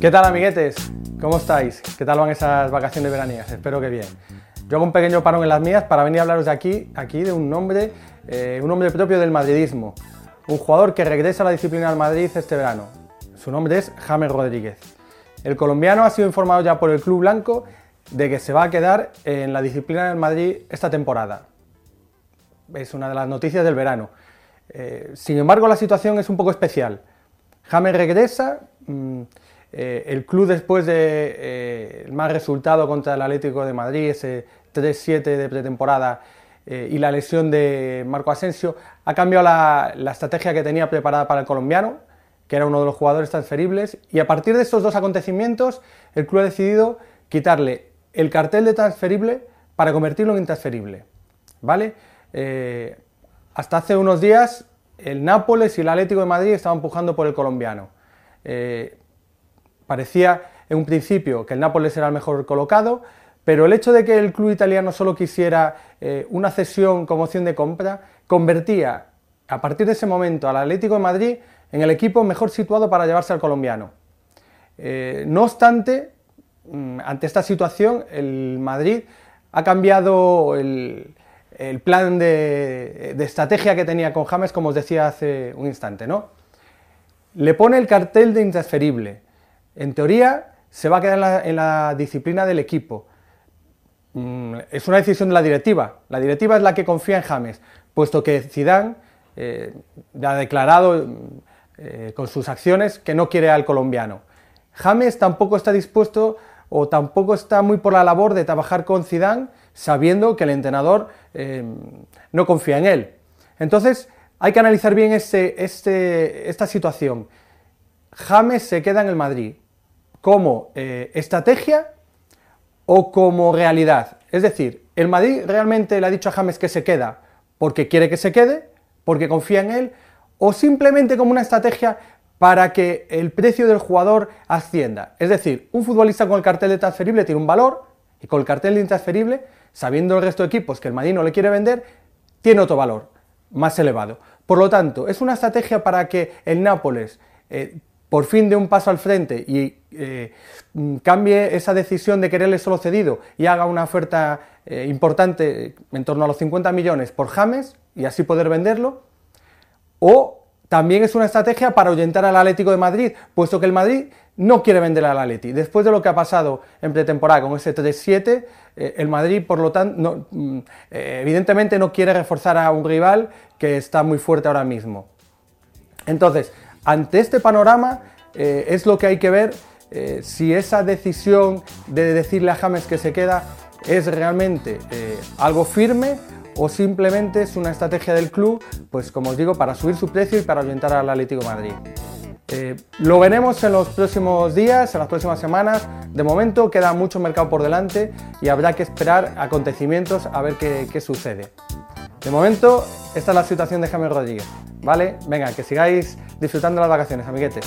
¿Qué tal amiguetes? ¿Cómo estáis? ¿Qué tal van esas vacaciones veraniegas? Espero que bien. Yo hago un pequeño parón en las mías para venir a hablaros de aquí, aquí de un nombre, eh, un nombre propio del madridismo. Un jugador que regresa a la disciplina del Madrid este verano. Su nombre es James Rodríguez. El colombiano ha sido informado ya por el Club Blanco de que se va a quedar en la disciplina del Madrid esta temporada. Es una de las noticias del verano. Eh, sin embargo, la situación es un poco especial. James regresa, mm, eh, el club después del de, eh, mal resultado contra el Atlético de Madrid, ese 3-7 de pretemporada, y la lesión de Marco Asensio, ha cambiado la, estrategia que tenía preparada para el colombiano, que era uno de los jugadores transferibles, y a partir de estos dos acontecimientos, el club ha decidido quitarle el cartel de transferible para convertirlo en intransferible. ¿Vale? Hasta hace unos días el Nápoles y el Atlético de Madrid estaban empujando por el colombiano. Eh, parecía en un principio que el Nápoles era el mejor colocado, pero el hecho de que el club italiano solo quisiera eh, una cesión como opción de compra convertía a partir de ese momento al Atlético de Madrid en el equipo mejor situado para llevarse al colombiano. Eh, no obstante, mm, ante esta situación, el Madrid ha cambiado el, el plan de, estrategia que tenía con James, como os decía hace un instante, ¿no? Le pone el cartel de intransferible. En teoría, se va a quedar en la, disciplina del equipo. Mm, es una decisión de la directiva. La directiva es la que confía en James, puesto que Zidane eh, ha declarado eh, con sus acciones que no quiere al colombiano. James tampoco está dispuesto o tampoco está muy por la labor de trabajar con Zidane sabiendo que el entrenador eh, no confía en él. Entonces, hay que analizar bien este, este, esta situación. James se queda en el Madrid como eh, estrategia o como realidad. Es decir, el Madrid realmente le ha dicho a James que se queda porque quiere que se quede, porque confía en él, o simplemente como una estrategia para que el precio del jugador ascienda. Es decir, un futbolista con el cartel de transferible tiene un valor y con el cartel de intransferible sabiendo el resto de equipos que el Madrid no le quiere vender, tiene otro valor más elevado. Por lo tanto, es una estrategia para que el Nápoles eh, por fin dé un paso al frente y eh, mm, cambie esa decisión de quererle solo cedido y haga una oferta eh, importante en torno a los 50 millones por James y así poder venderlo. O también es una estrategia para ahuyentar al Atlético de Madrid, puesto que el Madrid no quiere vender al Atleti. Después de lo que ha pasado en pretemporada con ese 3-7, eh, el Madrid, por lo tanto, mm, eh, evidentemente no quiere reforzar a un rival que está muy fuerte ahora mismo. Entonces, ante este panorama, eh, es lo que hay que ver si esa decisión de decirle a James que se queda es realmente algo firme o simplemente es una estrategia del club, pues como os digo, para subir su precio y para orientar al Atlético de Madrid. Eh, lo veremos en los próximos días, en las próximas semanas. De momento queda mucho mercado por delante y habrá que esperar acontecimientos a ver qué, qué sucede. De momento, esta es la situación de James Rodríguez. ¿Vale? Venga, que sigáis disfrutando las vacaciones, amiguetes.